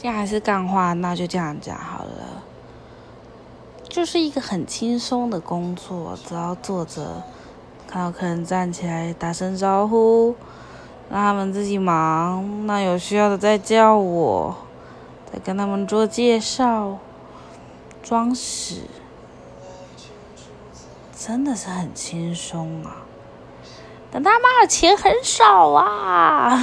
既然还是干话，那就这样讲好了。就是一个很轻松的工作，只要坐着，看到客人站起来打声招呼，让他们自己忙。那有需要的再叫我，再跟他们做介绍、装死，真的是很轻松啊。但他妈的钱很少啊！